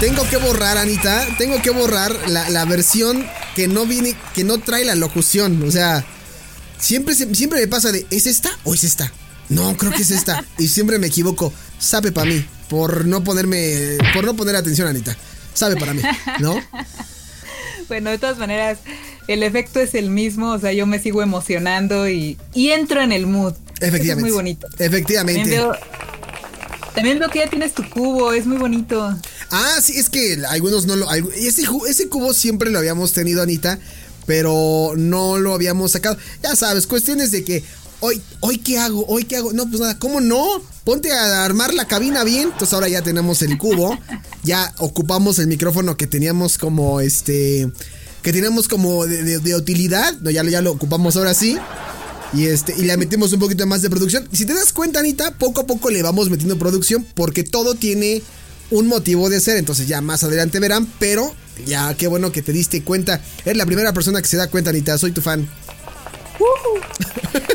Tengo que borrar, Anita. Tengo que borrar la, versión que no viene, que no trae la locución. O sea, siempre, siempre me pasa de, ¿es esta o es esta? No, creo que es esta. Y siempre me equivoco. Sabe para mí. Por no ponerme. Por no poner atención, Anita. Sabe para mí, ¿no? Bueno, de todas maneras, el efecto es el mismo. O sea, yo me sigo emocionando y, y entro en el mood. Efectivamente. es muy bonito. Efectivamente. También veo, que ya tienes tu cubo, es muy bonito. Ah, sí, es que algunos no lo. Ese, ese cubo siempre lo habíamos tenido, Anita, pero no lo habíamos sacado. Ya sabes, cuestiones de que. Hoy, hoy qué hago, hoy qué hago. No, pues nada, ¿cómo no? Ponte a armar la cabina bien. Entonces ahora ya tenemos el cubo. ya ocupamos el micrófono que teníamos como este. Que teníamos como de, utilidad. No, ya, ya lo ocupamos ahora sí. Y, este, y le metemos un poquito más de producción. Si te das cuenta, Anita, poco a poco le vamos metiendo producción porque todo tiene un motivo de ser. Entonces ya más adelante verán, pero ya qué bueno que te diste cuenta. Eres la primera persona que se da cuenta, Anita. Soy tu fan.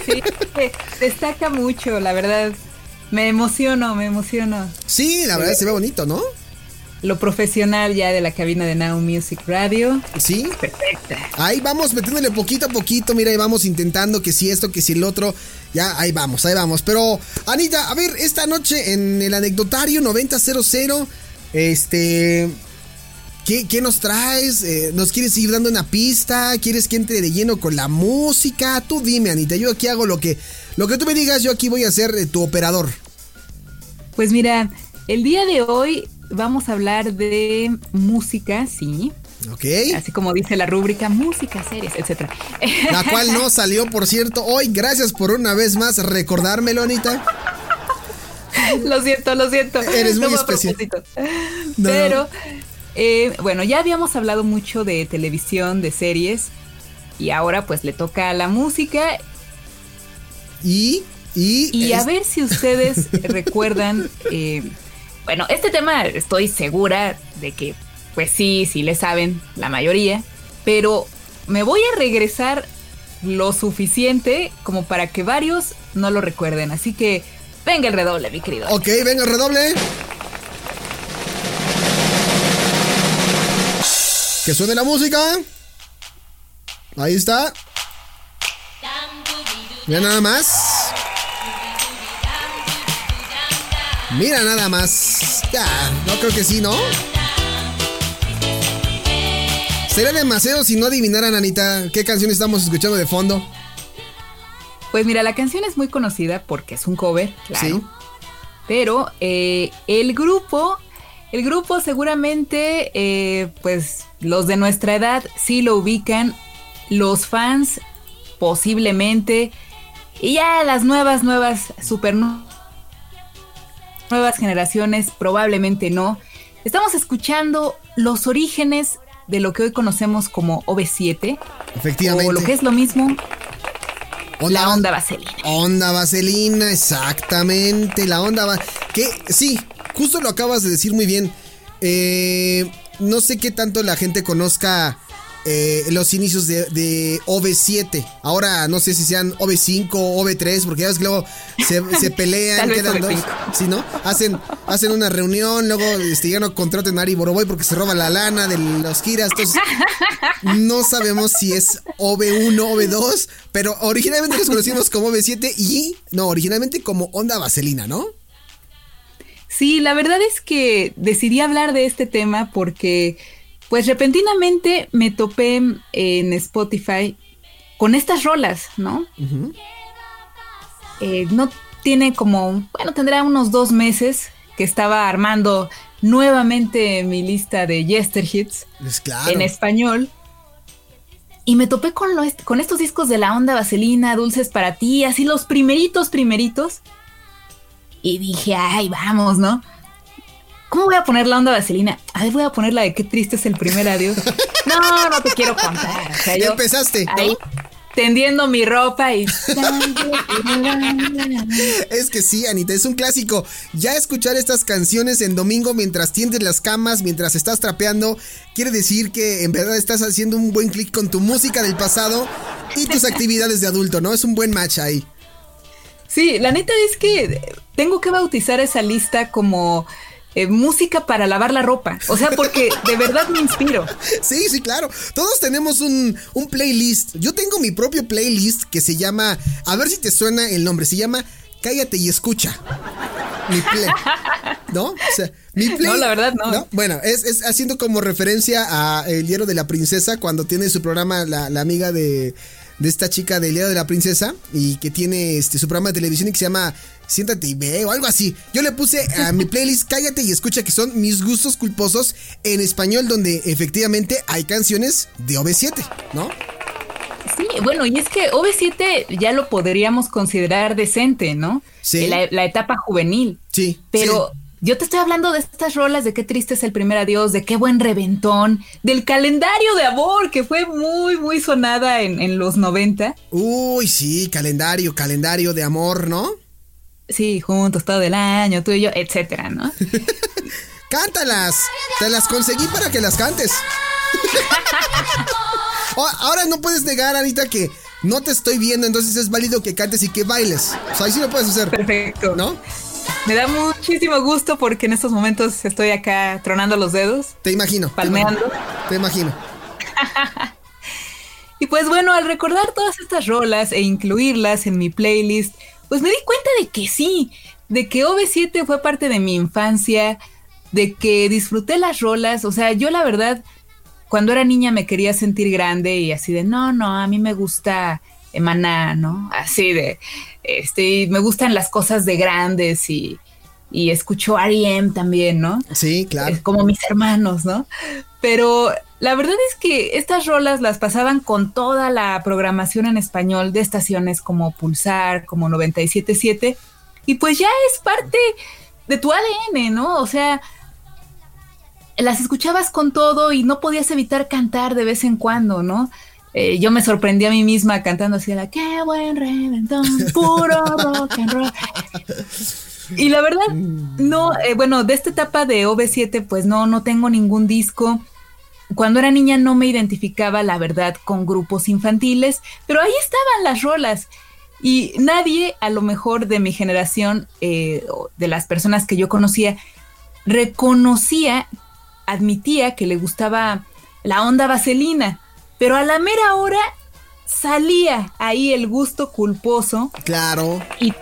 sí, destaca mucho, la verdad. Me emociono, me emociono. Sí, la verdad se ve bonito, ¿no? Lo profesional ya de la cabina de Now Music Radio. Sí. Perfecta. Ahí vamos metiéndole poquito a poquito, mira, ahí vamos intentando que si esto, que si el otro. Ya, ahí vamos, ahí vamos. Pero, Anita, a ver, esta noche en el anecdotario 9000, este... ¿Qué, nos traes? Eh, ¿Nos quieres ir dando una pista? ¿Quieres que entre de lleno con la música? Tú dime, Anita, yo aquí hago lo que, lo que tú me digas, yo aquí voy a ser eh, tu operador. Pues mira, el día de hoy vamos a hablar de música, sí. Ok. Así como dice la rúbrica, música, series, etc. La cual no salió, por cierto, hoy. Gracias por una vez más recordármelo, Anita. Lo siento, lo siento. Eres muy especial. Pero, eh, bueno, ya habíamos hablado mucho de televisión, de series. Y ahora pues le toca a la música. Y... Y, y a ver si ustedes recuerdan eh, bueno, este tema estoy segura de que, pues sí, sí le saben la mayoría, pero me voy a regresar lo suficiente como para que varios no lo recuerden. Así que venga el redoble, mi querido. Ok, venga el redoble. Que suene la música. Ahí está. Ya nada más. Mira nada más. Ya, no creo que sí, ¿no? Sería demasiado si no adivinaran, Anita, qué canción estamos escuchando de fondo. Pues mira, la canción es muy conocida porque es un cover, claro. Sí. Pero eh, el grupo, el grupo seguramente, eh, pues los de nuestra edad sí lo ubican, los fans posiblemente, y ya las nuevas, nuevas, super nuevas generaciones probablemente no. Estamos escuchando los orígenes de lo que hoy conocemos como OV7. Efectivamente. O lo que es lo mismo. la onda vaselina. Onda vaselina, exactamente. La onda va. Que sí, justo lo acabas de decir muy bien. Eh, no sé qué tanto la gente conozca eh, los inicios de, de, OV7. Ahora no sé si sean OV5 o OV3, porque ya ves que luego se, pelean, quedan dos. ¿Sí, no? Hacen, hacen una reunión, luego este, ya no contraten a Ari Boroboy porque se roba la lana de los giras. Entonces, no sabemos si es OV1, OV2, pero originalmente los conocimos como OV7 y, no, originalmente como Onda Vaselina, ¿no? Sí, la verdad es que decidí hablar de este tema porque pues repentinamente me topé en Spotify con estas rolas, ¿no? Eh, no tiene como, bueno, tendrá unos dos meses que estaba armando nuevamente mi lista de Yester Hits pues en español. y me topé con, con estos discos de la onda vaselina, dulces para ti, así los primeritos, primeritos. Y dije, ay, vamos, ¿no? ¿Cómo voy a poner la onda vaselina? A ver, voy a poner la de qué triste es el primer adiós. No, no te quiero contar. O ya empezaste. Ahí, tendiendo mi ropa y... es que sí, Anita, es un clásico. Ya escuchar estas canciones en domingo mientras tiendes las camas, mientras estás trapeando, quiere decir que en verdad estás haciendo un buen clic con tu música del pasado y tus actividades de adulto, ¿no? Es un buen match ahí. Sí, la neta es que tengo que bautizar esa lista como eh, música para lavar la ropa. O sea, porque de verdad me inspiro. Sí, sí, claro. Todos tenemos un, un, playlist. Yo tengo mi propio playlist que se llama, a ver si te suena el nombre, se llama Cállate y escucha. Mi play. ¿No? O sea, mi play. No, la verdad no. Bueno, es, es, haciendo como referencia a El Hierro de la Princesa cuando tiene su programa la, la amiga de de esta chica del Hierro de la Princesa y que tiene este, su programa de televisión y que se llama Siéntate y ve o algo así. Yo le puse a mi playlist Cállate y escucha que son mis gustos culposos en español donde efectivamente hay canciones de OV7, ¿no? Sí, bueno, y es que OV7 ya lo podríamos considerar decente, ¿no? Sí. La, etapa juvenil. Sí. Pero yo te estoy hablando de estas rolas, de qué triste es el primer adiós, de qué buen reventón, del calendario de amor, que fue muy, muy sonada en, en los 90. Uy, sí, calendario, calendario de amor, ¿no? Sí, juntos todo el año, tú y yo, etcétera, ¿no? Cántalas, te las conseguí para que las cantes. Ahora no puedes negar, Anita, que no te estoy viendo, entonces es válido que cantes y que bailes. O sea, ahí sí lo puedes hacer. Perfecto. ¿No? Me da muchísimo gusto porque en estos momentos estoy acá tronando los dedos. Te imagino. Palmeando. Te imagino. y pues bueno, al recordar todas estas rolas e incluirlas en mi playlist, pues me di cuenta de que sí, de que OV7 fue parte de mi infancia, de que disfruté las rolas. O sea, yo la verdad, cuando era niña me quería sentir grande y así de, no, no, a mí me gusta Emaná, ¿no? Así de, este, me gustan las cosas de grandes y, y escucho R.E.M. también, ¿no? Sí, claro. como mis hermanos, ¿no? Pero la verdad es que estas rolas las pasaban con toda la programación en español de estaciones como Pulsar, como 977, y pues ya es parte de tu ADN, ¿no? O sea, las escuchabas con todo y no podías evitar cantar de vez en cuando, ¿no? Eh, yo me sorprendí a mí misma cantando así, la qué buen reventón, puro rock and roll. Y la verdad, no, eh, bueno, de esta etapa de OV7, pues no, no tengo ningún disco. Cuando era niña no me identificaba, la verdad, con grupos infantiles, pero ahí estaban las rolas. Y nadie, a lo mejor de mi generación, eh, de las personas que yo conocía, reconocía, admitía que le gustaba la onda vaselina. Pero a la mera hora salía ahí el gusto culposo. Claro. Y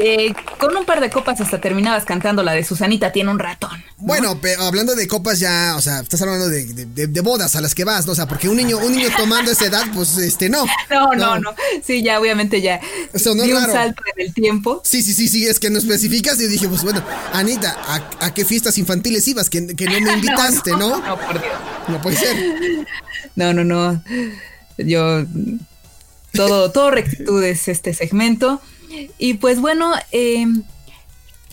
eh, con un par de copas hasta terminabas cantando la de Susanita tiene un ratón. Bueno, pero hablando de copas ya, o sea, estás hablando de, bodas a las que vas, ¿no? O sea, porque un niño, un niño tomando esa edad, pues este no. No, no, no. Sí, ya obviamente ya. Eso no es un salto en el tiempo. Sí, sí, sí, sí, es que no especificas y dije, pues bueno, Anita, ¿a, qué fiestas infantiles ibas? Que, que no me invitaste, no, no, no, por Dios. No puede ser. No, no, no. Yo. Todo, todo rectitud es este segmento. Y pues bueno, em,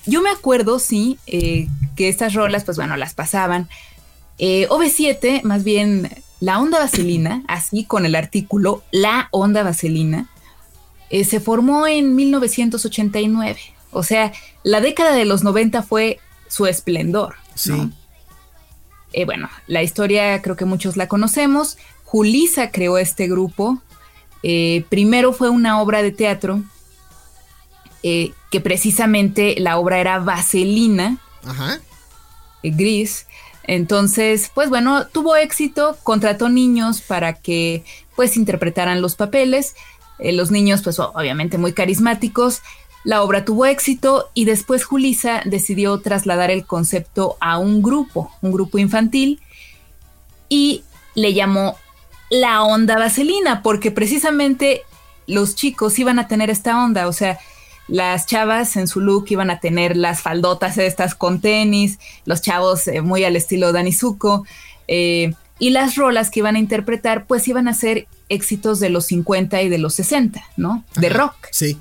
yo me acuerdo, sí, eh, que estas rolas, pues bueno, las pasaban. Eh, OV7, más bien la onda vaselina, así con el artículo La onda vaselina, eh, se formó en 1989. O sea, la década de los 90 fue su esplendor. Sí. bueno, la historia creo que muchos la conocemos. Julisa creó este grupo. Eh, primero fue una obra de teatro eh, que precisamente la obra era Vaselina, eh, gris. Entonces, pues bueno, tuvo éxito, contrató niños para que pues interpretaran los papeles. los niños, pues obviamente muy carismáticos. La obra tuvo éxito y después Julisa decidió trasladar el concepto a un grupo, un grupo infantil, y le llamó la onda vaselina, porque precisamente los chicos iban a tener esta onda, o sea, las chavas en su look iban a tener las faldotas estas con tenis, los chavos eh, muy al estilo Dani Zuko, eh, y las rolas que iban a interpretar pues iban a ser éxitos de los 50 y de los 60, ¿no? De rock. Sí.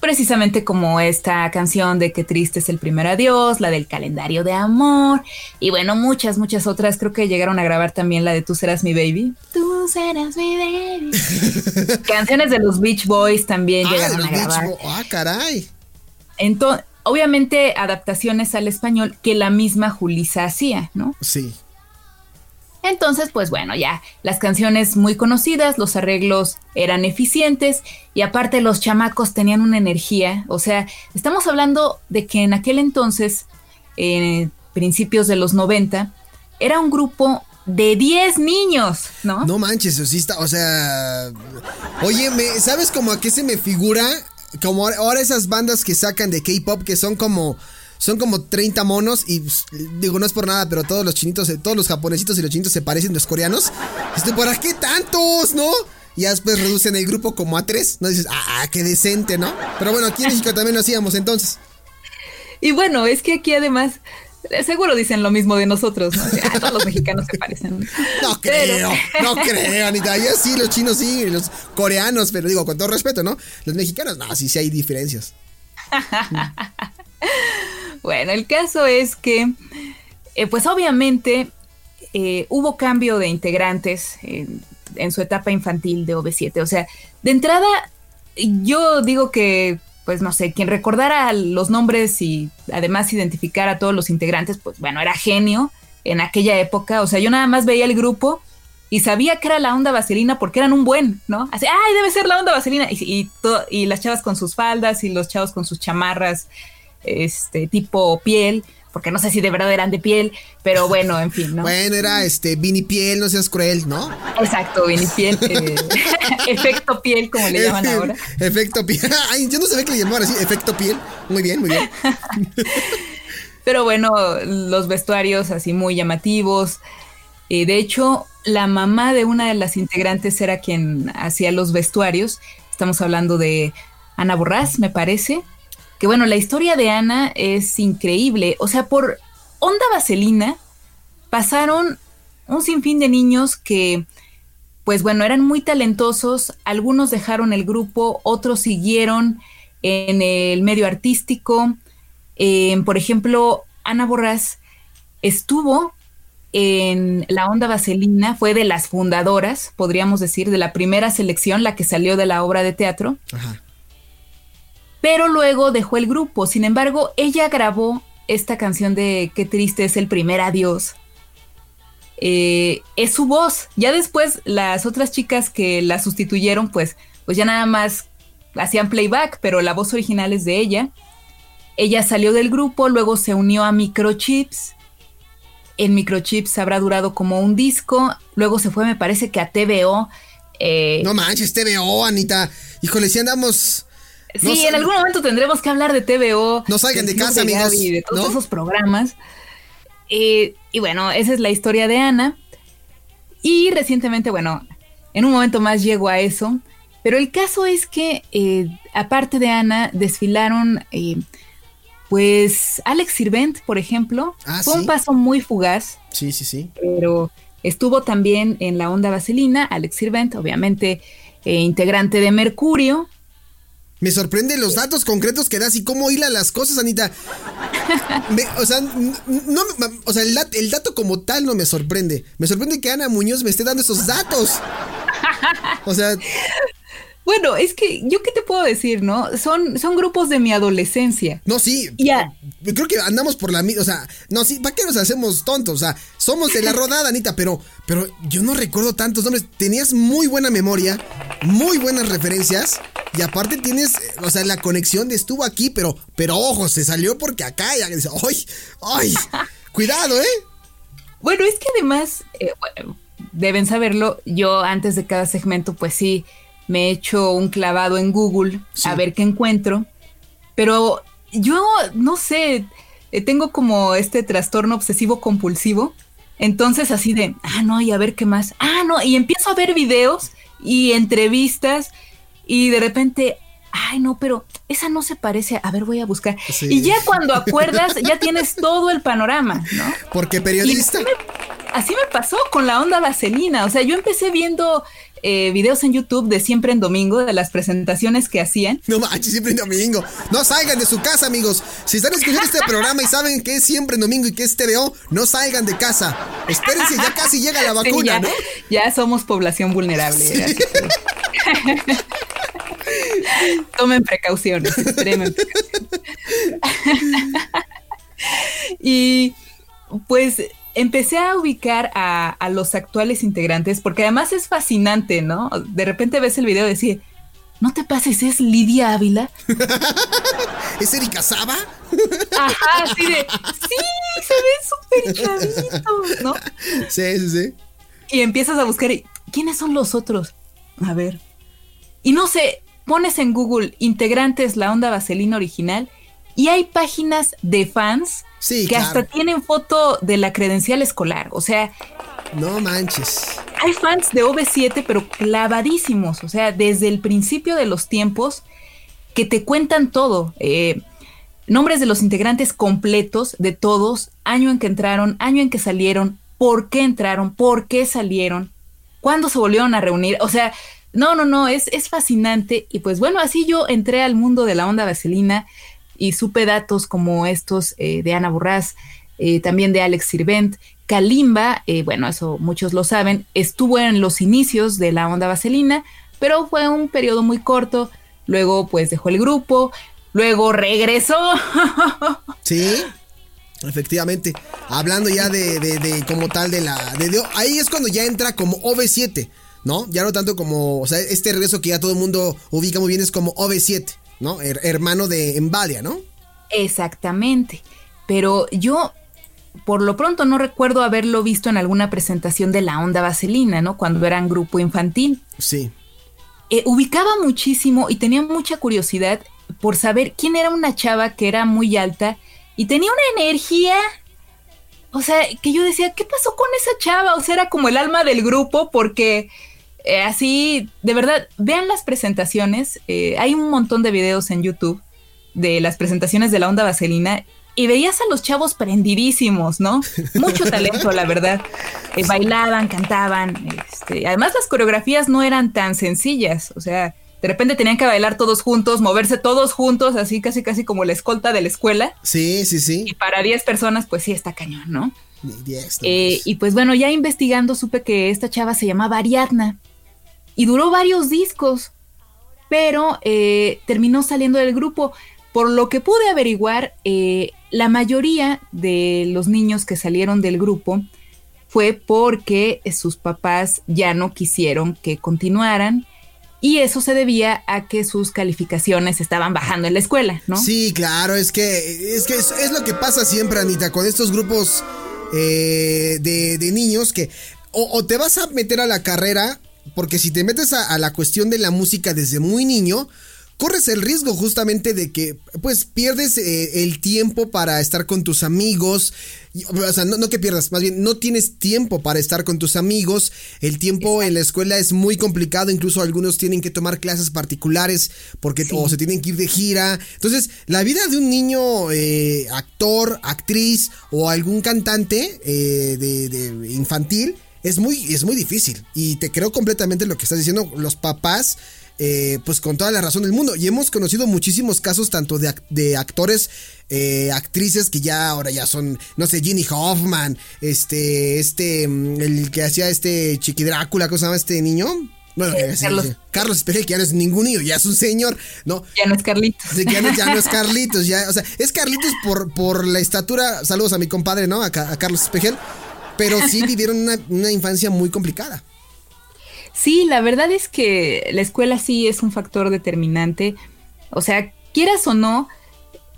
Precisamente como esta canción de Qué triste es el primer adiós, la del calendario de amor, y bueno, muchas, muchas otras. Creo que llegaron a grabar también la de Tú serás mi baby. Tú serás mi baby. Canciones de los Beach Boys también Ah, llegaron a grabar. Ah, caray. Entonces, obviamente adaptaciones al español que la misma Julisa hacía, ¿no? Sí. Entonces, pues bueno, ya las canciones muy conocidas, los arreglos eran eficientes y aparte los chamacos tenían una energía, o sea, estamos hablando de que en aquel entonces, en principios de los 90, era un grupo de 10 niños, ¿no? No manches, está, o sea. Oye, ¿sabes como a qué se me figura? Como ahora esas bandas que sacan de K-pop que son como. Son como 30 monos y pues, digo, no es por nada, pero todos los chinitos, eh, todos los japonesitos y los chinitos se parecen a los coreanos. Estoy ¿para qué tantos, no? Y ya después reducen el grupo como a tres, ¿no? Dices, ah, qué decente, ¿no? Pero bueno, aquí en México también lo hacíamos entonces. Y bueno, es que aquí además, eh, seguro dicen lo mismo de nosotros, ¿no? Ah, todos los mexicanos se parecen. No Pero- creo, no creo, Anita. Ya sí, los chinos sí, los coreanos, pero digo, con todo respeto, ¿no? Los mexicanos, no, sí, sí hay diferencias. Bueno, el caso es que, eh, pues obviamente eh, hubo cambio de integrantes en, su etapa infantil de OV7. O sea, de entrada, yo digo que, pues no sé, quien recordara los nombres y además identificara a todos los integrantes, pues bueno, era genio en aquella época. O sea, yo nada más veía el grupo y sabía que era la onda vaselina porque eran un buen, ¿no? Así, ay, debe ser la onda vaselina. Y, y las chavas con sus faldas y los chavos con sus chamarras, este, tipo piel, porque no sé si de verdad eran de piel, pero bueno, en fin, ¿no? Bueno, era este Vini Piel, no seas cruel, ¿no? Exacto, Vini piel, eh, efecto piel, como le llaman ahora. Efecto piel. Ay, yo no sabía que le llamaban así, efecto piel. Muy bien, muy bien. Pero bueno, los vestuarios así muy llamativos. Eh, de hecho, la mamá de una de las integrantes era quien hacía los vestuarios. Estamos hablando de Ana Borrás, me parece. Que bueno, la historia de Ana es increíble. O sea, por onda vaselina pasaron un sinfín de niños que, pues bueno, eran muy talentosos. Algunos dejaron el grupo, otros siguieron en el medio artístico. Eh, por ejemplo, Ana Borrás estuvo en la onda vaselina, fue de las fundadoras, podríamos decir, de la primera selección, la que salió de la obra de teatro, Ajá. Pero luego dejó el grupo. Sin embargo, ella grabó esta canción de Qué triste es el primer adiós. Eh, es su voz. Ya después las otras chicas que la sustituyeron, pues, pues ya nada más hacían playback, pero la voz original es de ella. Ella salió del grupo, luego se unió a Microchips. En Microchips habrá durado como un disco. Luego se fue, me parece que a TVO. Eh, No manches, TVO, Anita. Híjole, si andamos. Sí, en algún momento tendremos que hablar de TVO. No salgan de casa, amigos, Gaby, de todos ¿no? esos programas. Eh, y bueno, esa es la historia de Ana. Y recientemente, bueno, en un momento más llego a eso. Pero el caso es que, eh, aparte de Ana, desfilaron, eh, pues, Alex Sirvent, por ejemplo. Ah, Fue ¿sí? un paso muy fugaz, Sí, sí, sí. pero estuvo también en la onda vaselina. Alex Sirvent, obviamente, eh, integrante de Mercurio. Me sorprende los datos concretos que das y cómo hila las cosas, Anita. Me- o sea, no, o sea el dato como tal no me sorprende. Me sorprende que Ana Muñoz me esté dando esos datos. O sea, Bueno, es que yo qué te puedo decir, ¿no? Son, son grupos de mi adolescencia. no, sí. Ya. Creo que andamos por la misma. O sea, no, sí, ¿para qué nos hacemos tontos? O sea, somos de la rodada, Anita, pero, pero yo no recuerdo tantos nombres. Tenías muy buena memoria, muy buenas referencias. Y aparte tienes, o sea, la conexión de estuvo aquí, pero, pero ojo, se salió porque acá ya dice, ¡ay! ¡ay! Cuidado, ¿eh? Bueno, es que además, eh, bueno, deben saberlo, yo antes de cada segmento, pues sí, me he hecho un clavado en Google Sí. a ver qué encuentro. Pero yo, no sé, eh, tengo como este trastorno obsesivo compulsivo. Entonces así de, ah, no, y a ver qué más. Ah, no, y empiezo a ver videos y entrevistas y de repente, ay, no, pero esa no se parece. A ver, voy a buscar. Sí. Y ya cuando acuerdas, ya tienes todo el panorama, ¿no? Porque periodista. así me, así me pasó con la onda vaselina. O sea, yo empecé viendo eh, videos en YouTube de siempre en domingo, de las presentaciones que hacían. No manches, siempre en domingo. No salgan de su casa, amigos. Si están escuchando este programa y saben que es siempre en domingo y que es TVO, no salgan de casa. Espérense, ya casi llega la vacuna, ya, ¿no? Ya somos población vulnerable. Tomen precauciones, extremen precauciones. y pues empecé a ubicar a, los actuales integrantes, porque además es fascinante, ¿no? De repente ves el video y decís, no te pases, es Lidia Ávila. ¿Es Erika Saba? Ajá, así de, sí, se ve súper ¿no? Sí, sí, sí. Y empiezas a buscar, ¿quiénes son los otros? A ver. Y no sé, pones en Google integrantes la onda vaselina original y hay páginas de fans que hasta tienen foto de la credencial escolar. O sea. No manches. Hay fans de OV7, pero clavadísimos. O sea, desde el principio de los tiempos que te cuentan todo. Eh, nombres de los integrantes completos de todos, año en que entraron, año en que salieron, por qué entraron, por qué salieron, cuándo se volvieron a reunir. O sea, no, no, no, es, es fascinante. Y pues bueno, así yo entré al mundo de la onda vaselina y supe datos como estos eh, de Ana Borrás, eh, también de Alex Sirvent. Kalimba, eh, bueno, eso muchos lo saben, estuvo en los inicios de la onda vaselina, pero fue un periodo muy corto. Luego, pues dejó el grupo, luego regresó. Sí, efectivamente. Hablando ya de, de, como tal de la. De, ahí es cuando ya entra como OV7, ¿no? Ya no tanto como. O sea, este regreso que ya todo el mundo ubica muy bien es como OV7. ¿No? hermano de Embalia, ¿no? Exactamente. Pero yo, por lo pronto, no recuerdo haberlo visto en alguna presentación de la onda vaselina, ¿no? Cuando eran grupo infantil. Sí. Eh, ubicaba muchísimo y tenía mucha curiosidad por saber quién era una chava que era muy alta y tenía una energía. O sea, que yo decía, ¿qué pasó con esa chava? O sea, era como el alma del grupo porque eh, así, de verdad, vean las presentaciones. Eh, hay un montón de videos en YouTube de las presentaciones de la onda vaselina y veías a los chavos prendidísimos, ¿no? Mucho talento, la verdad. Eh, bailaban, cantaban. Este, además, las coreografías no eran tan sencillas. O sea, de repente tenían que bailar todos juntos, moverse todos juntos, así casi casi como la escolta de la escuela. Sí, sí, sí. Y para 10 personas, pues sí está cañón, ¿no? y pues bueno, ya investigando supe que esta chava se llamaba Ariadna y duró varios discos, pero eh, terminó saliendo del grupo. Por lo que pude averiguar, eh, la mayoría de los niños que salieron del grupo fue porque sus papás ya no quisieron que continuaran y eso se debía a que sus calificaciones estaban bajando en la escuela, ¿no? Sí, claro, es que es, que es, lo que pasa siempre, Anita, con estos grupos eh, de, niños que o, te vas a meter a la carrera porque si te metes a, la cuestión de la música desde muy niño, corres el riesgo justamente de que pues pierdes eh, el tiempo para estar con tus amigos. O sea, no, que pierdas, más bien no tienes tiempo para estar con tus amigos. El tiempo en la escuela es muy complicado, incluso algunos tienen que tomar clases particulares porque o se tienen que ir de gira. Entonces, la vida de un niño eh, actor, actriz o algún cantante eh, de infantil es muy, es muy difícil. Y te creo completamente lo que estás diciendo. Los papás, eh, pues con toda la razón del mundo. Y hemos conocido muchísimos casos tanto de, de actores, eh, actrices que ya ahora ya son, no sé, Ginny Hoffman, este, este, mm, el que hacía este Chiqui Drácula, ¿cómo se llama este niño? Bueno, Carlos. Carlos Espejel, que ya no es ningún niño, ya es un señor, ¿no? Ya no es Carlitos. ya, no, es Carlitos, ya, o sea, es Carlitos por, por la estatura, saludos a mi compadre, ¿no? A, a Carlos Espejel, pero sí vivieron una, infancia muy complicada. Sí, la verdad es que la escuela sí es un factor determinante. O sea, quieras o no,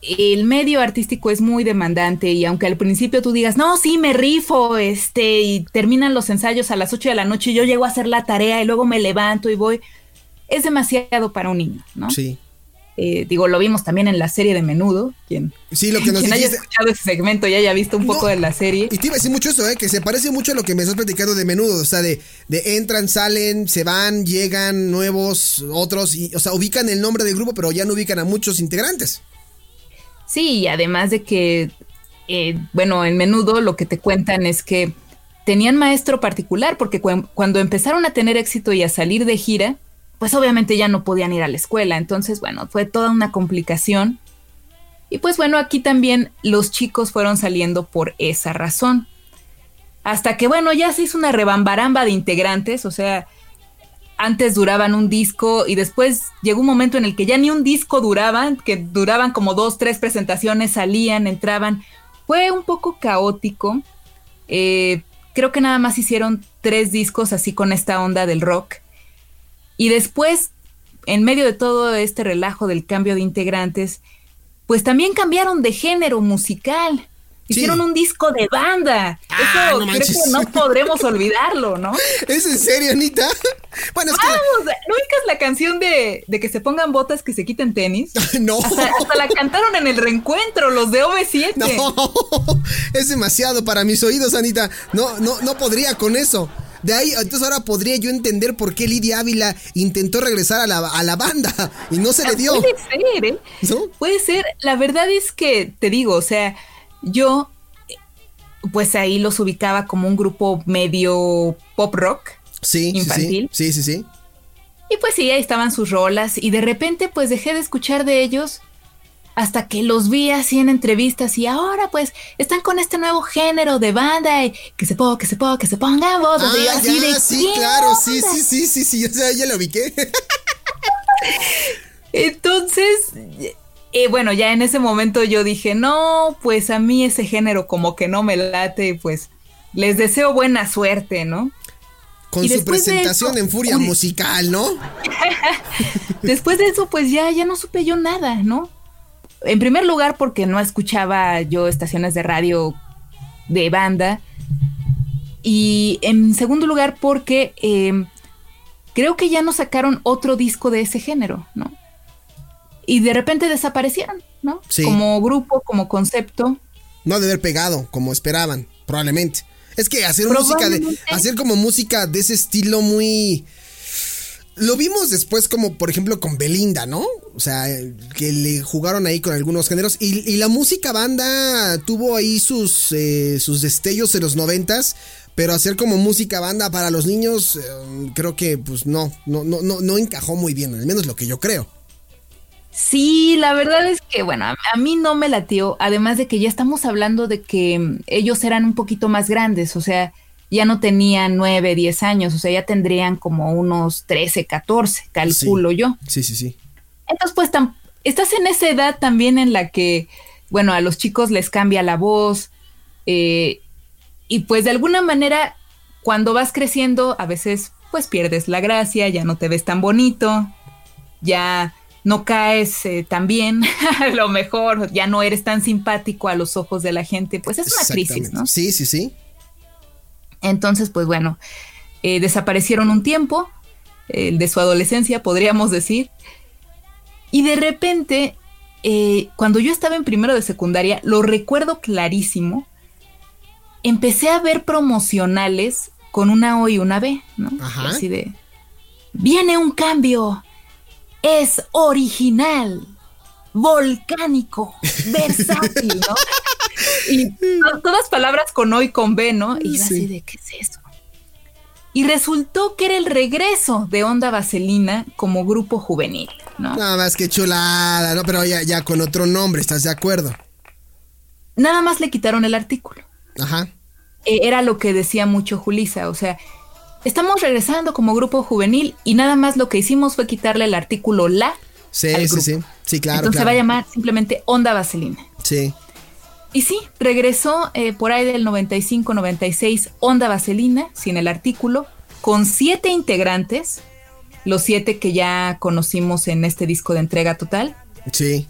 el medio artístico es muy demandante y aunque al principio tú digas, no, sí, me rifo, este, y terminan los ensayos a las 8 de la noche y yo llego a hacer la tarea y luego me levanto y voy, es demasiado para un niño, ¿no? Sí. Eh, digo, lo vimos también en la serie de Menudo. Quien, sí, lo que nos haya escuchado ese segmento ya haya visto un poco de la serie. Y te iba a decir mucho eso, ¿eh? que se parece mucho a lo que me estás platicando de Menudo. O sea, de, de entran, salen, se van, llegan nuevos, otros. Y, o sea, ubican el nombre del grupo, pero ya no ubican a muchos integrantes. Sí, y además de que, eh, bueno, en Menudo lo que te cuentan es que tenían maestro particular, porque cuando empezaron a tener éxito y a salir de gira, pues obviamente ya no podían ir a la escuela. Entonces, bueno, fue toda una complicación. Y pues bueno, aquí también los chicos fueron saliendo por esa razón. Hasta que, bueno, ya se hizo una rebambaramba de integrantes, o sea, antes duraban un disco y después llegó un momento en el que ya ni un disco duraban, que duraban como dos, tres presentaciones, salían, entraban. Fue un poco caótico. Eh, creo que nada más hicieron tres discos así con esta onda del rock. Y después, en medio de todo este relajo del cambio de integrantes, pues también cambiaron de género musical. Hicieron un disco de banda. Ah, Eso creo que no podremos olvidarlo, ¿no? ¿Es en serio, Anita? Bueno, es Vamos, que... ¿no ubicas la canción de, de, que se pongan botas, que se quiten tenis? no. Hasta, la cantaron en el reencuentro, los de OV7. No, es demasiado para mis oídos, Anita. No, no, no podría con eso. De ahí, entonces ahora podría yo entender por qué Lidia Ávila intentó regresar a la, a la banda y no se le dio. Puede ser, ¿eh? ¿No? Puede ser. La verdad es que, te digo, o sea, yo, pues ahí los ubicaba como un grupo medio pop rock. Sí, infantil. Sí, sí, sí, Y pues sí, ahí estaban sus rolas y de repente pues dejé de escuchar de ellos hasta que los vi así en entrevistas y ahora pues están con este nuevo género de banda y que se ponga, que se ponga, que se pongan votos. Ah, así de, sí, claro, sí, sí, sí, sí, sí, o sea, ya lo ubiqué. Entonces, bueno, ya en ese momento yo dije, no, pues a mí ese género como que no me late, pues les deseo buena suerte, ¿no? Con su presentación en Furia Musical, ¿no? después de eso, pues ya, ya no supe yo nada, ¿no? En primer lugar, porque no escuchaba yo estaciones de radio de banda. Y en segundo lugar, porque em, creo que ya no sacaron otro disco de ese género, ¿no? y de repente desaparecieron, ¿no? Sí. Como grupo, como concepto. No de haber pegado como esperaban, probablemente. Es que hacer música de hacer como música de ese estilo muy lo vimos después como por ejemplo con Belinda, ¿no? O sea, que le jugaron ahí con algunos géneros y, la música banda tuvo ahí sus eh, sus destellos en los noventas, pero hacer como música banda para los niños eh, creo que pues no, no, no, no, no encajó muy bien, al menos lo que yo creo. Sí, la verdad es que, bueno, a, mí no me latió, además de que ya estamos hablando de que mm, ellos eran un poquito más grandes, o sea, ya no tenían nueve, diez años, o sea, ya tendrían como unos 13, 14, calculo yo. Sí, sí, sí. Entonces, pues, estás en esa edad también en la que, bueno, a los chicos les cambia la voz, eh, y pues de alguna manera, cuando vas creciendo, a veces, pues pierdes la gracia, ya no te ves tan bonito, ya no caes eh, tan bien, a lo mejor ya no eres tan simpático a los ojos de la gente, pues es una crisis, ¿no? Sí, sí, sí. Entonces, pues bueno, eh, desaparecieron un tiempo, el de su adolescencia, podríamos decir, y de repente, eh, cuando yo estaba en primero de secundaria, lo recuerdo clarísimo, empecé a ver promocionales con una O y una B, ¿no? Ajá. Así de, viene un cambio, es original, volcánico, versátil, ¿no? y todas palabras con O y con B, ¿no? Y yo así de, ¿qué es eso? Y resultó que era el regreso de Onda Vaselina como grupo juvenil, ¿no? Nada más que chulada, ¿no? Pero ya, ya con otro nombre, ¿estás de acuerdo? Nada más le quitaron el artículo. Ajá. Eh, era lo que decía mucho Julisa, o sea, estamos regresando como grupo juvenil y nada más lo que hicimos fue quitarle el artículo la. Sí, sí, sí. Sí, claro. Entonces se va a llamar simplemente Onda Vaselina. Sí. Y sí, regresó eh, por ahí del 95-96 Onda Vaselina, sin el artículo, con siete integrantes, los siete que ya conocimos en este disco de entrega total. Sí.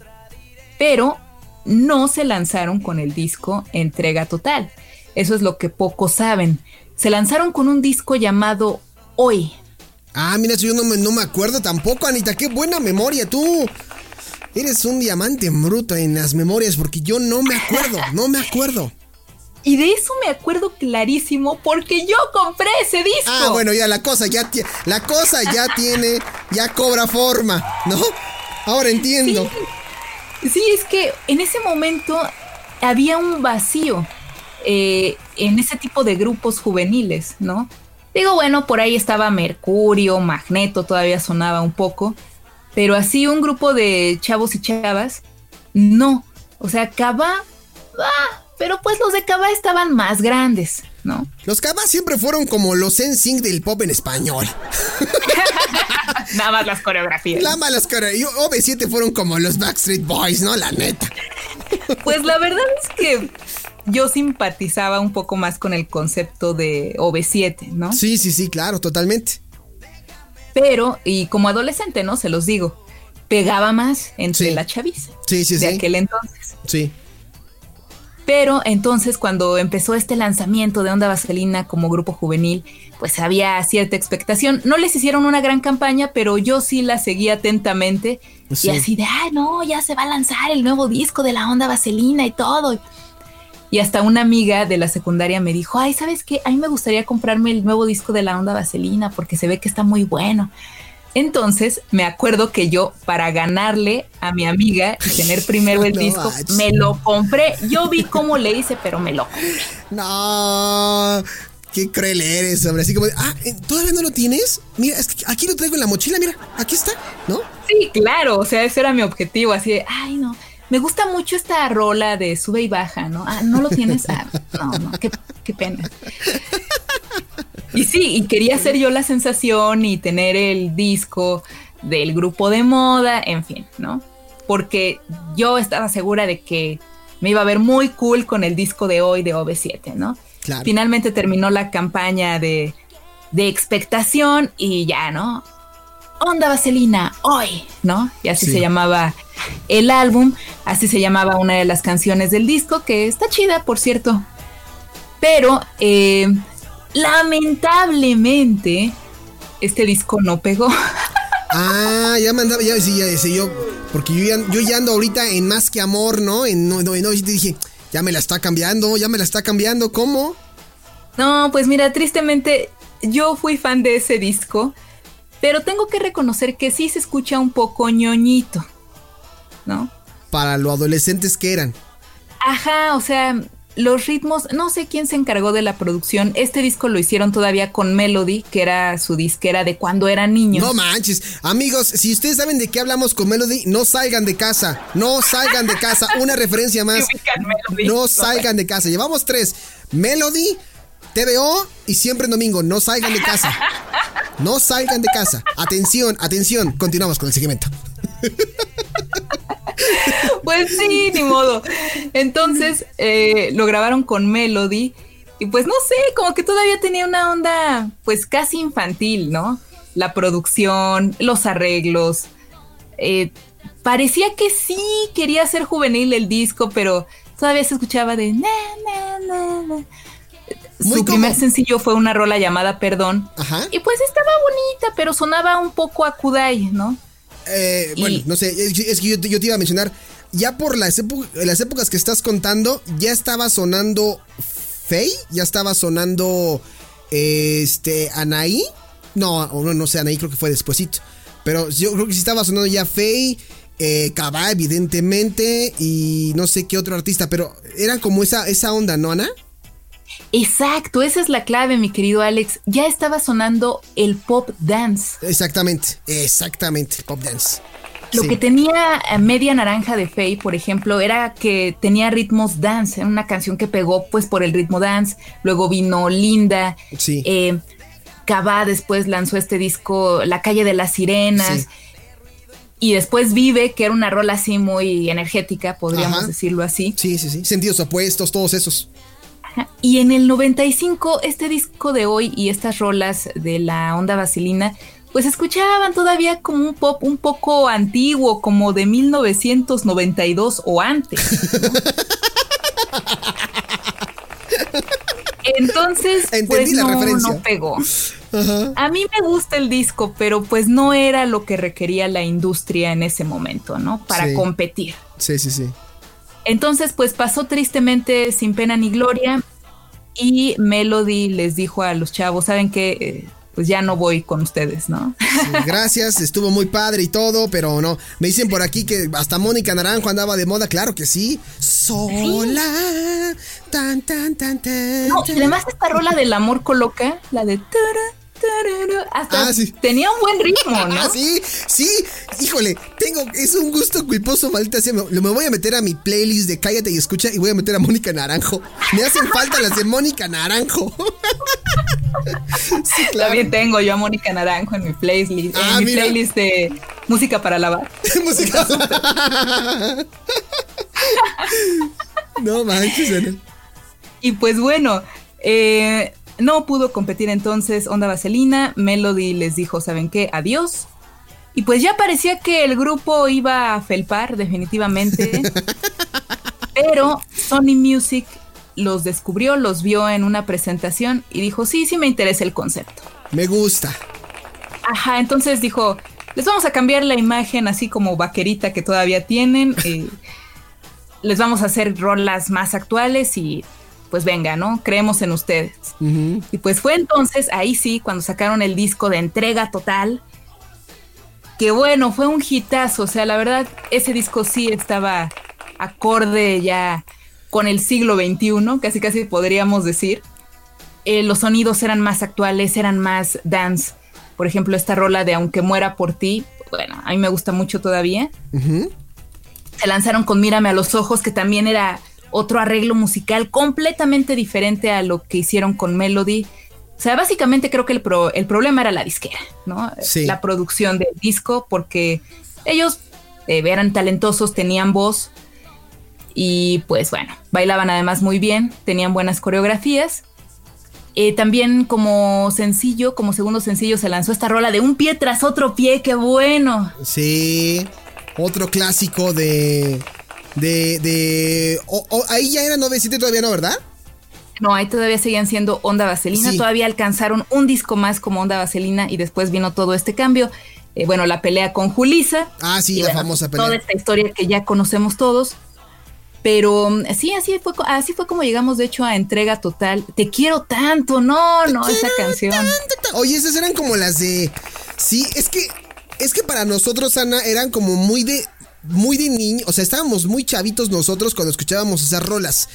Pero no se lanzaron con el disco entrega total. Eso es lo que pocos saben se lanzaron con un disco llamado Hoy. Ah, mira, yo no me, no me acuerdo tampoco, Anita. Qué buena memoria tú. Eres un diamante bruto en las memorias porque yo no me acuerdo, no me acuerdo. Y de eso me acuerdo clarísimo porque yo compré ese disco. Ah, bueno, ya la cosa ya la cosa ya tiene, ya cobra forma, ¿no? Ahora entiendo. Sí, sí es que en ese momento había un vacío. Eh, en ese tipo de grupos juveniles, ¿no? Digo, bueno, por ahí estaba Mercurio, Magneto, todavía sonaba un poco, pero así un grupo de chavos y chavas, no. O sea, Cava, ah, pero pues los de Cava estaban más grandes, ¿no? Los Cava siempre fueron como los NSYNC del pop en español. Nada más las coreografías. Nada más las coreografías. OV7 fueron como los Backstreet Boys, ¿no? La neta. Pues la verdad es que yo simpatizaba un poco más con el concepto de OV7, ¿no? Sí, sí, sí, claro, totalmente. Pero, y como adolescente, ¿no? Se los digo, pegaba más entre la chaviza. Sí, sí, de aquel entonces. Sí. Pero entonces cuando empezó este lanzamiento de Onda Vaselina como grupo juvenil, pues había cierta expectación. No les hicieron una gran campaña, pero yo sí la seguí atentamente. Y así de, ay, no, ya se va a lanzar el nuevo disco de la Onda Vaselina y todo. Y hasta una amiga de la secundaria me dijo, ay, ¿sabes qué? A mí me gustaría comprarme el nuevo disco de la Onda Vaselina porque se ve que está muy bueno. Entonces me acuerdo que yo, para ganarle a mi amiga y tener primero el disco, me lo compré. Yo vi cómo le hice, pero me lo compré. No, qué cruel eres, hombre. Así como, ah, eh, ¿todavía no lo tienes? Mira, es que aquí lo traigo en la mochila, mira, aquí está, ¿no? Sí, claro, o sea, ese era mi objetivo, así de, ay, no me gusta mucho esta rola de sube y baja, ¿no? Ah, ¿no lo tienes? Ah, no, no, qué, pena. Y sí, y quería ser yo la sensación y tener el disco del grupo de moda, en fin, ¿no? Porque yo estaba segura de que me iba a ver muy cool con el disco de hoy de OV7, ¿no? Claro. Finalmente terminó la campaña de, de expectación y ya, ¿no? Onda Vaselina, hoy, ¿no? Y así se llamaba el álbum, así se llamaba una de las canciones del disco, que está chida, por cierto. Pero, eh, lamentablemente, este disco no pegó. Ah, ya mandaba, ya, sí, ya, sí, yo, porque yo ya, yo ya ando ahorita en Más que Amor, ¿no? En No, no, no, dije, ya me la está cambiando, ya me la está cambiando, ¿cómo? No, pues mira, tristemente, yo fui fan de ese disco pero tengo que reconocer que sí se escucha un poco ñoñito, ¿no? Para lo adolescentes que eran. Ajá, o sea, los ritmos, no sé quién se encargó de la producción. Este disco lo hicieron todavía con Melody, que era su disquera de cuando eran niños. No manches, amigos, si ustedes saben de qué hablamos con Melody, no salgan de casa, no salgan de casa. Una referencia más. No salgan de casa. Llevamos tres. Melody, TVO y siempre en domingo. No salgan de casa. No salgan de casa. Atención, atención. Continuamos con el seguimiento. Pues sí, ni modo. Entonces eh, lo grabaron con Melody y pues no sé, como que todavía tenía una onda pues casi infantil, ¿no? La producción, los arreglos. Eh, parecía que sí quería ser juvenil el disco, pero todavía se escuchaba de... Su primer sencillo fue una rola llamada Perdón. Ajá. Y pues estaba bonita, pero sonaba un poco a Kudai, ¿no? Eh, bueno, no sé, es, que yo, te iba a mencionar, ya por las, las épocas que estás contando, ya estaba sonando Faye, ya estaba sonando este Anaí. No, no, no sé, Anaí creo que fue despuesito. Pero yo creo que sí estaba sonando ya Faye, eh, evidentemente, y no sé qué otro artista, pero eran como esa, esa onda, ¿no, Ana? Exacto, esa es la clave, mi querido Alex. Ya estaba sonando el pop dance. Exactamente, exactamente, el pop dance. Lo que tenía eh, Media Naranja de Faye, por ejemplo, era que tenía ritmos dance, era una canción que pegó pues por el ritmo dance. Luego vino Linda. Sí. Eh, después lanzó este disco La calle de las sirenas. Y después Vive, que era una rola así muy energética, podríamos decirlo así. Sí, sí, sí. Sentidos opuestos, todos esos. Y en el 95, este disco de hoy y estas rolas de la onda vaselina, pues escuchaban todavía como un pop un poco antiguo, como de 1992 o antes. Entonces, pues no, no pegó. A mí me gusta el disco, pero pues no era lo que requería la industria en ese momento, ¿no? Para competir. Sí, sí, sí. Entonces, pues pasó tristemente sin pena ni gloria y Melody les dijo a los chavos, ¿saben qué? Eh, pues ya no voy con ustedes, ¿no? gracias, estuvo muy padre y todo, pero no. Me dicen por aquí que hasta Mónica Naranjo andaba de moda, claro que sí. Sola. Tan, tan, tan, tan. No, además esta rola del amor coloca, la de hasta ah, tenía un buen ritmo, ¿no? Ah, sí, sí, híjole, tengo, es un gusto culposo, maldita sea. Me, me, voy a meter a mi playlist de Cállate y Escucha y voy a meter a Mónica Naranjo. Me hacen falta las de Mónica Naranjo. sí, claro. También tengo yo a Mónica Naranjo en mi playlist, en ah, mi playlist de música para lavar. música. no manches, Y pues bueno, eh no pudo competir entonces Onda Vaselina, Melody les dijo, ¿saben qué? Adiós. Y pues ya parecía que el grupo iba a felpar definitivamente. pero Sony Music los descubrió, los vio en una presentación y dijo, sí, sí me interesa el concepto. Me gusta. Ajá, entonces dijo, les vamos a cambiar la imagen así como vaquerita que todavía tienen. Eh, les vamos a hacer rolas más actuales y pues venga, ¿no? Creemos en ustedes. Y pues fue entonces, ahí sí, cuando sacaron el disco de entrega total, que bueno, fue un hitazo, o sea, la verdad, ese disco sí estaba acorde ya con el siglo XXI, casi casi podríamos decir. Eh, los sonidos eran más actuales, eran más dance. Por ejemplo, esta rola de Aunque muera por ti, bueno, a mí me gusta mucho todavía. Se lanzaron con Mírame a los ojos, que también era otro arreglo musical completamente diferente a lo que hicieron con Melody. O sea, básicamente creo que el, el problema era la disquera, ¿no? La producción del disco, porque ellos eh, eran talentosos, tenían voz y pues bueno, bailaban además muy bien, tenían buenas coreografías. Eh, también como sencillo, como segundo sencillo, se lanzó esta rola de un pie tras otro pie, qué bueno. Sí, otro clásico de, de, de ahí ya era 97 todavía no, ¿verdad? No, ahí todavía seguían siendo Onda Vaselina, todavía alcanzaron un disco más como Onda Vaselina y después vino todo este cambio. Eh, bueno, la pelea con Julisa. Ah, sí, la famosa pelea. Toda esta historia que ya conocemos todos. Pero mm, sí, así fue, así fue como llegamos, de hecho, a entrega total. Te quiero tanto, no, no, esa canción. Oye, esas eran como las de. Sí, es que. Es que para nosotros, Ana, eran como muy de muy de niño, o sea, estábamos muy chavitos nosotros cuando escuchábamos esas rolas.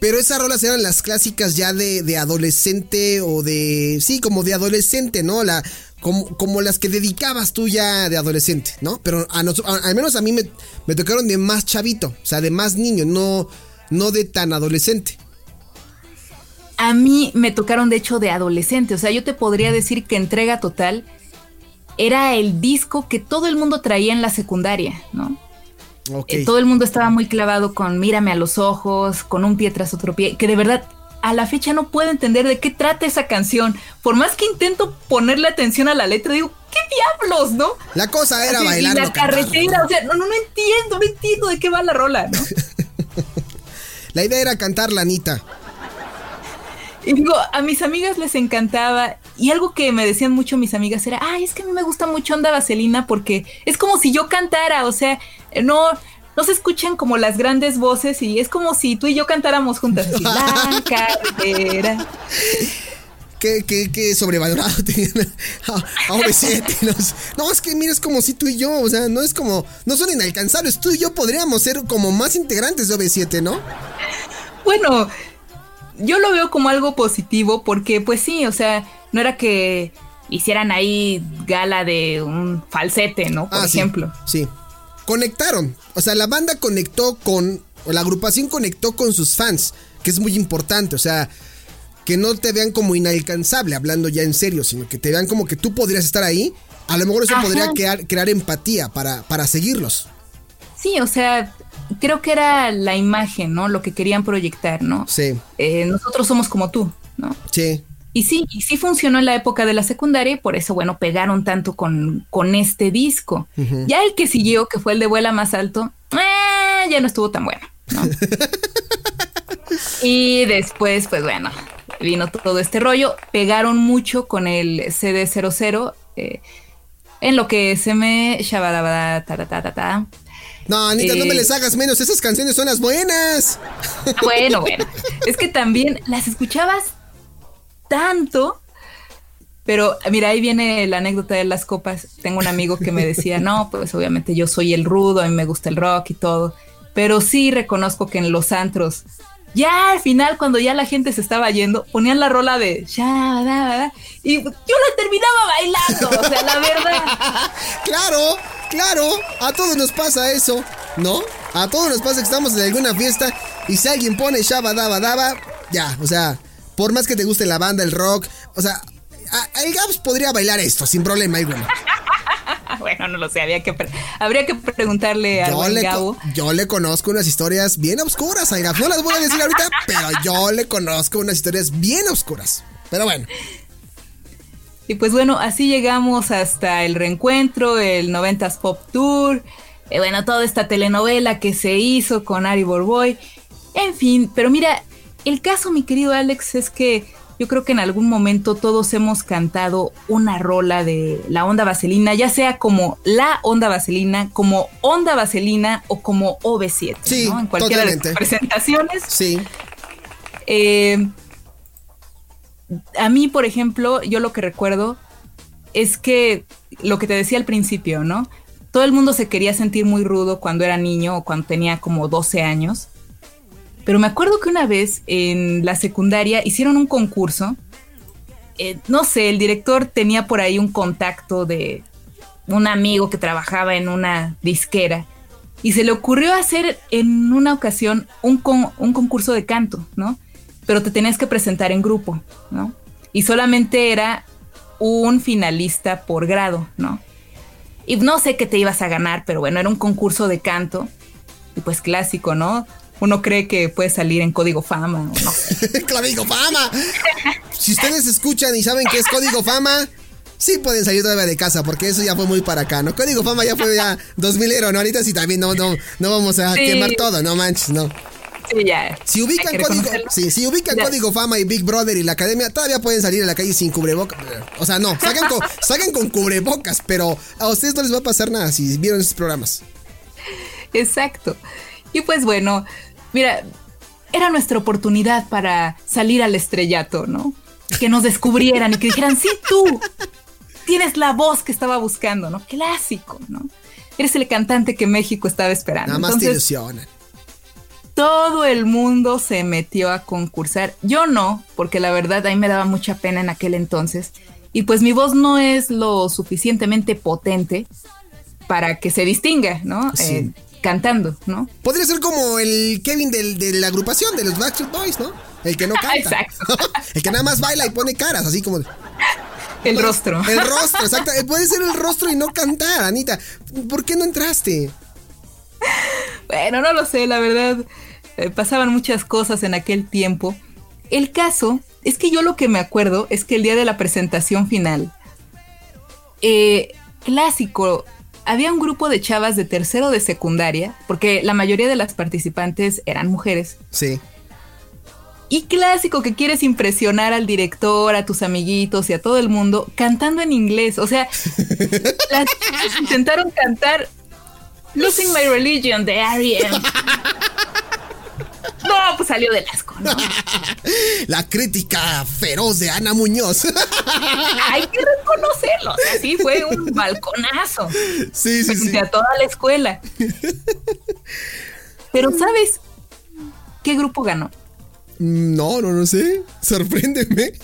Pero esas rolas eran las clásicas ya de, adolescente o de. Sí, como de adolescente, ¿no? La, como, las que dedicabas tú ya de adolescente, ¿no? Pero a al menos a mí me, me, tocaron de más chavito, o sea, de más niño, no, no de tan adolescente. A mí me tocaron de hecho de adolescente, o sea, yo te podría decir que entrega total era el disco que todo el mundo traía en la secundaria, ¿no? Eh, todo el mundo estaba muy clavado con Mírame a los ojos, con un pie tras otro pie, que de verdad a la fecha no puedo entender de qué trata esa canción. Por más que intento ponerle atención a la letra, digo, ¿qué diablos, no? La cosa era bailar. la carretera, o sea, no, no, no entiendo, no entiendo de qué va la rola, ¿no? la idea era cantar la Anita. Y digo, a mis amigas les encantaba. Y algo que me decían mucho mis amigas era, ay, es que a mí me gusta mucho Onda Vaselina porque es como si yo cantara, o sea, no, no se escuchan como las grandes voces y es como si tú y yo cantáramos juntas. la carretera. Qué, qué, qué, sobrevalorado tenían a, OV7. No, es que mira, es como si tú y yo, o sea, no es como, no son inalcanzables. Tú y yo podríamos ser como más integrantes de OV7, ¿no? Bueno, yo lo veo como algo positivo porque, pues sí, o sea, no era que hicieran ahí gala de un falsete, ¿no? Por ah, ejemplo. Sí, Conectaron. O sea, la banda conectó con. O la agrupación conectó con sus fans. Que es muy importante. O sea, que no te vean como inalcanzable, hablando ya en serio, sino que te vean como que tú podrías estar ahí. A lo mejor eso podría crear, crear empatía para, para seguirlos. Sí, o sea, creo que era la imagen, ¿no? Lo que querían proyectar, ¿no? Sí. Eh, nosotros somos como tú, ¿no? Sí. Y sí, y sí funcionó en la época de la secundaria y por eso, bueno, pegaron tanto con, con este disco. Ya el que siguió, que fue el de Vuela Más Alto, eh, ya no estuvo tan bueno, ¿no? y después, pues bueno, vino todo este rollo. Pegaron mucho con el CD00 eh, en lo que se me... No, Anita, no me les hagas menos, esas canciones son las buenas. Bueno, bueno, es que también las escuchabas tanto Pero mira, ahí viene la anécdota de las copas. Tengo un amigo que me decía, no, pues obviamente yo soy el rudo, a mí me gusta el rock y todo. Pero sí reconozco que en los antros, ya al final, cuando ya la gente se estaba yendo, ponían la rola de ya, y yo la terminaba bailando. O sea, la verdad. claro, claro, a todos nos pasa eso, ¿no? A todos nos pasa que estamos en alguna fiesta y si alguien pone Shaba Daba Daba, ya, o sea, por más que te guste la banda, el rock, o sea, el Gabs podría bailar esto sin problema alguno. bueno, no lo sé, había que habría que preguntarle a Gabo. Yo le conozco unas historias bien oscuras al Gabs. No las voy a decir ahorita, pero yo le conozco unas historias bien oscuras. Pero bueno. Y pues bueno, así llegamos hasta el reencuentro, el 90s Pop Tour, eh, bueno, toda esta telenovela que se hizo con Ari Borboy, en fin, pero mira, el caso, mi querido Alex, es que yo creo que en algún momento todos hemos cantado una rola de la onda vaselina, ya sea como la onda vaselina, como onda vaselina o como OV7, sí, ¿no? En cualquiera de las presentaciones. Sí. Eh, a mí, por ejemplo, yo lo que recuerdo es que lo que te decía al principio, ¿no? Todo el mundo se quería sentir muy rudo cuando era niño o cuando tenía como 12 años. Pero me acuerdo que una vez en la secundaria hicieron un concurso. Eh, no sé, el director tenía por ahí un contacto de un amigo que trabajaba en una disquera. Y se le ocurrió hacer en una ocasión un, un concurso de canto, ¿no? Pero te tenías que presentar en grupo, ¿no? Y solamente era un finalista por grado, ¿no? Y no sé qué te ibas a ganar, pero bueno, era un concurso de canto. Y pues clásico, ¿no? Uno cree que puede salir en código fama o no. ¡Código fama! si ustedes escuchan y saben qué es código fama, sí pueden salir todavía de casa, porque eso ya fue muy para acá, ¿no? Código fama ya fue ya 2000 euros, ¿no? Ahorita sí también no, no, no vamos a quemar todo, no manches, no. Sí, ya. Si ubican, código, sí, si ubican código fama y Big Brother y la academia, todavía pueden salir a la calle sin cubrebocas. O sea, no, salgan con, salgan con cubrebocas, pero a ustedes no les va a pasar nada si vieron esos programas. Exacto. Y pues bueno, mira, era nuestra oportunidad para salir al estrellato, ¿no? Que nos descubrieran y que dijeran, sí, tú tienes la voz que estaba buscando, ¿no? Clásico, ¿no? Eres el cantante que México estaba esperando. Nada más te ilusiona. Todo el mundo se metió a concursar. Yo no, porque la verdad a mí me daba mucha pena en aquel entonces. Y pues mi voz no es lo suficientemente potente para que se distinga, ¿no? Sí. Eh, cantando, ¿no? Podría ser como el Kevin de la agrupación de los Backstreet Boys, ¿no? El que no canta. Exacto. el que nada más baila y pone caras, así como... El rostro. El rostro, exacto. Puede ser el rostro y no cantar, Anita. ¿Por qué no entraste? Bueno, no lo sé, la verdad. Eh, pasaban muchas cosas en aquel tiempo. El caso es que yo lo que me acuerdo es que el día de la presentación final, eh, clásico, había un grupo de chavas de tercero de secundaria, porque la mayoría de las participantes eran mujeres. Sí. Y clásico que quieres impresionar al director, a tus amiguitos y a todo el mundo cantando en inglés. O sea, las intentaron cantar Losing My Religion de R.E.M. No, pues salió del asco, ¿no? La crítica feroz de Ana Muñoz. Hay que reconocerlo. Así fue un balconazo. Sí, sí, sí. a toda la escuela. Pero, ¿sabes qué grupo ganó? No, no, no sé. Sorpréndeme.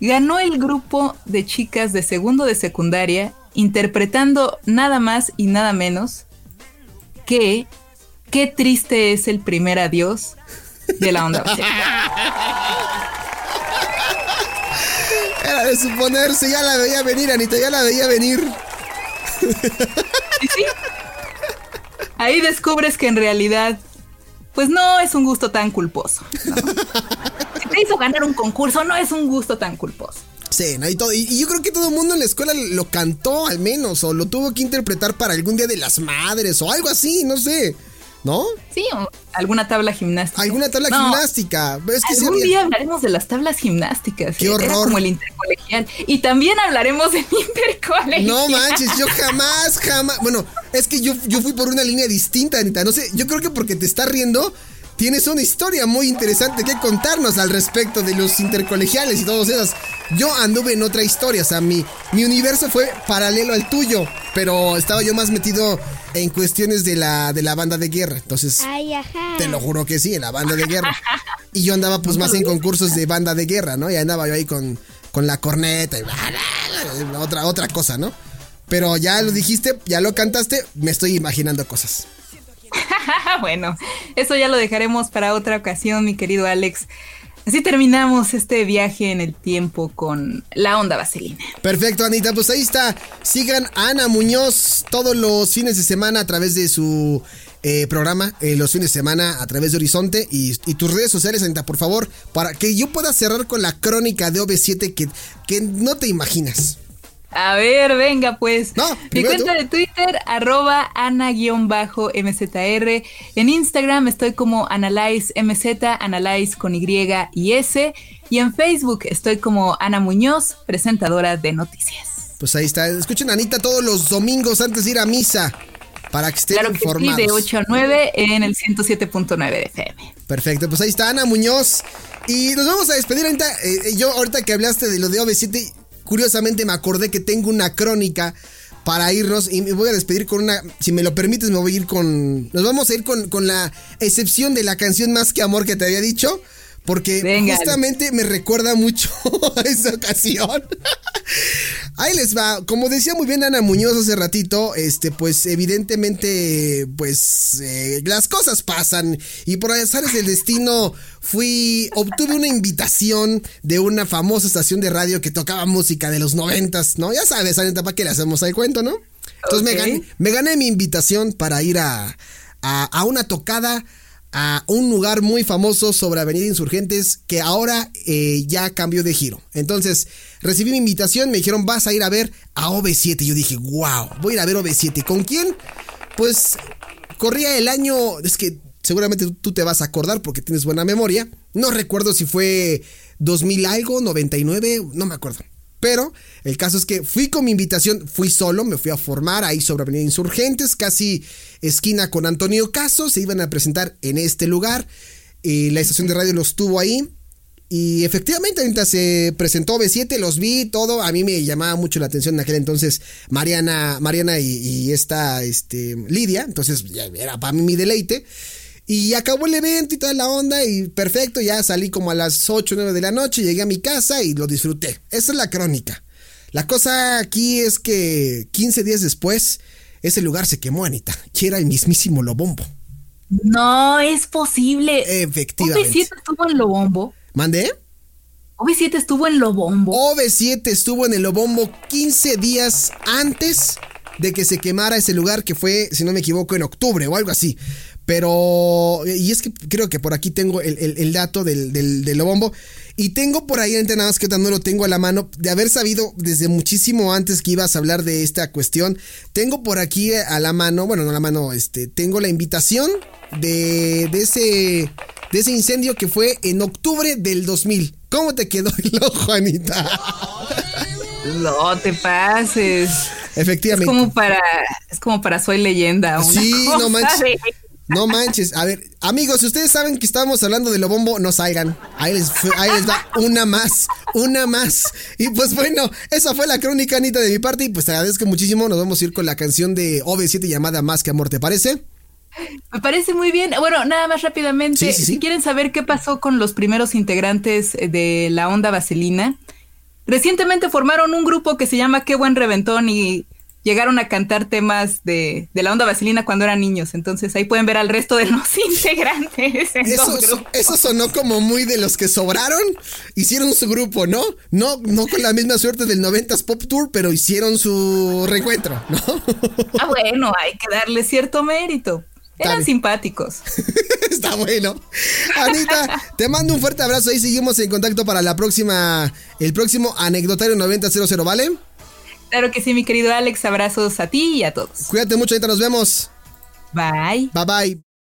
ganó el grupo de chicas de segundo de secundaria interpretando nada más y nada menos que Qué triste es el primer adiós de la onda Era de suponerse, ya la veía venir, Anita, ya la veía venir. ¿Y sí? Ahí descubres que en realidad, pues no es un gusto tan culposo. Si te hizo ganar un concurso, no es un gusto tan culposo. Sí, ¿no? y, todo, y, yo creo que todo el mundo en la escuela lo cantó al menos, o lo tuvo que interpretar para algún día de las madres, o algo así, no sé. ¿No? Sí, alguna tabla gimnástica. Alguna tabla gimnástica. Es que Algún día hablaremos de las tablas gimnásticas. Qué horror. como el intercolegial. Y también hablaremos del intercolegial. No manches, yo jamás, jamás. Bueno, es que yo, yo fui por una línea distinta, Anita. No sé, yo creo que porque te está riendo, tienes una historia muy interesante que contarnos al respecto de los intercolegiales y todos esos. Yo anduve en otra historia, o sea, mi, mi universo fue paralelo al tuyo, pero estaba yo más metido en cuestiones de la, de la banda de guerra. Entonces, te lo juro que sí, en la banda de guerra. Y yo andaba pues más en concursos de banda de guerra, ¿no? Y andaba yo ahí con, con la corneta y otra, otra cosa, ¿no? Pero ya lo dijiste, ya lo cantaste, me estoy imaginando cosas. bueno, eso ya lo dejaremos para otra ocasión, mi querido Alex. Así terminamos este viaje en el tiempo con la onda vaselina. Perfecto, Anita. Pues ahí está. Sigan a Ana Muñoz todos los fines de semana a través de su eh, programa, eh, los fines de semana a través de Horizonte y, tus redes sociales, Anita, por favor, para que yo pueda cerrar con la crónica de OV7 que, que no te imaginas. A ver, venga pues. Mi cuenta de Twitter, arroba ana-mzr. En Instagram estoy como AnalyzeMZ, Analyze con Y y S. Y en Facebook estoy como Ana Muñoz, presentadora de noticias. Pues ahí está. Escuchen a Anita todos los domingos antes de ir a misa. Para que estén claro que informados. Sí, de 8 a 9 en el 107.9 de FM. Perfecto, pues ahí está Ana Muñoz. Y nos vamos a despedir, Anita. Eh, yo, ahorita que hablaste de lo de OV7, curiosamente me acordé que tengo una crónica para irnos y me voy a despedir con una, si me lo permites, me voy a ir con, nos vamos a ir con, con la excepción de la canción Más que Amor que te había dicho. Porque justamente me recuerda mucho a esa ocasión. Ahí les va. Como decía muy bien Ana Muñoz hace ratito, este, pues evidentemente, pues eh, las cosas pasan. Y por azares del destino, fui, obtuve una invitación de una famosa estación de radio que tocaba música de los noventas, ¿no? Ya sabes, Anita, ¿para qué le hacemos el cuento, no? Entonces me, gané, me gané mi invitación para ir a, a, a una tocada a un lugar muy famoso sobre Avenida Insurgentes que ahora eh, ya cambió de giro. Entonces, recibí mi invitación, me dijeron, vas a ir a ver a OV7. Yo dije, wow, voy a ir a ver OV7. ¿Con quién? Pues corría el año, es que seguramente tú te vas a acordar porque tienes buena memoria. No recuerdo si fue 2000 algo, 99, no me acuerdo. Pero el caso es que fui con mi invitación, fui solo, me fui a formar ahí sobre Avenida Insurgentes, casi esquina con Antonio Caso, se iban a presentar en este lugar. La estación de radio los tuvo ahí. Y efectivamente, ahorita se presentó B7, los vi, todo. A mí me llamaba mucho la atención en aquel entonces Mariana, Mariana y, esta este, Lidia. Entonces, ya era para mí mi deleite. Y acabó el evento y toda la onda y perfecto, ya salí como a las 8 o 9 de la noche, llegué a mi casa y lo disfruté. Esa es la crónica. La cosa aquí es que 15 días después, ese lugar se quemó, Anita, y era el mismísimo Lobombo. No es posible. Efectivamente. ¿OV7 estuvo en Lobombo? ¿Mandé? OV7 estuvo en Lobombo. OV7 estuvo en el Lobombo 15 días antes de que se quemara ese lugar que fue, si no me equivoco, en octubre o algo así. Pero, y es que creo que por aquí tengo el, dato del, del, Lobombo. Y tengo por ahí, nada más que no lo tengo a la mano, de haber sabido desde muchísimo antes que ibas a hablar de esta cuestión. Tengo por aquí a la mano, bueno, no a la mano, este, tengo la invitación de, de ese, de ese incendio que fue en octubre del 2000. ¿Cómo te quedó el ojo, Juanita? No te pases. Efectivamente. Es como para, es como para Soy Leyenda. sí, no manches. No manches. A ver, amigos, si ustedes saben que estábamos hablando de lo bombo, no salgan. Ahí les, ahí les va una más, una más. Y pues bueno, esa fue la crónica, Anita, de mi parte. Y pues te agradezco muchísimo. Nos vamos a ir con la canción de OV7 llamada Más que Amor, ¿te parece? Me parece muy bien. Bueno, nada más rápidamente. Si quieren saber qué pasó con los primeros integrantes de la onda vaselina, recientemente formaron un grupo que se llama Qué buen reventón y llegaron a cantar temas de, la onda vaselina cuando eran niños. Entonces ahí pueden ver al resto de los integrantes. eso, sonó como muy de los que sobraron, hicieron su grupo, ¿no? No, no con la misma suerte del 90s Pop Tour, pero hicieron su reencuentro, ¿no? ah, bueno, hay que darle cierto mérito. Eran simpáticos. Está bueno. Anita, te mando un fuerte abrazo. Ahí seguimos en contacto para la próxima, el próximo anecdotario 9000, ¿vale? Claro que sí, mi querido Alex. Abrazos a ti y a todos. Cuídate mucho, ahorita nos vemos. Bye. Bye bye.